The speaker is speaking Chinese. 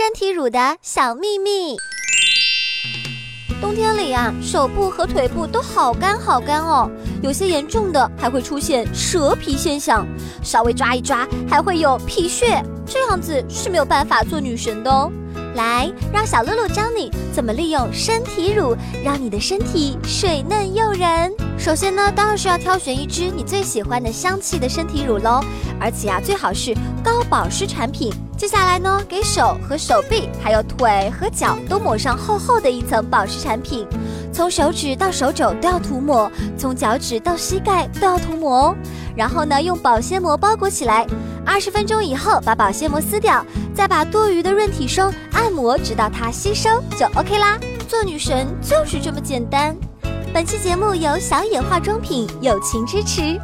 身体乳的小秘密。冬天里啊，手部和腿部都好干好干哦，有些严重的还会出现蛇皮现象，稍微抓一抓还会有皮屑，这样子是没有办法做女神的哦。来，让小露露教你怎么利用身体乳，让你的身体水嫩诱人。首先呢，当然是要挑选一支你最喜欢的香气的身体乳喽，而且啊，最好是高保湿产品。接下来呢，给手和手臂，还有腿和脚都抹上厚厚的一层保湿产品，从手指到手肘都要涂抹，从脚趾到膝盖都要涂抹哦。然后呢，用保鲜膜包裹起来，二十分钟以后把保鲜膜撕掉，再把多余的润体霜按摩，直到它吸收就 OK 啦。做女神就是这么简单。本期节目由小野化妆品友情支持。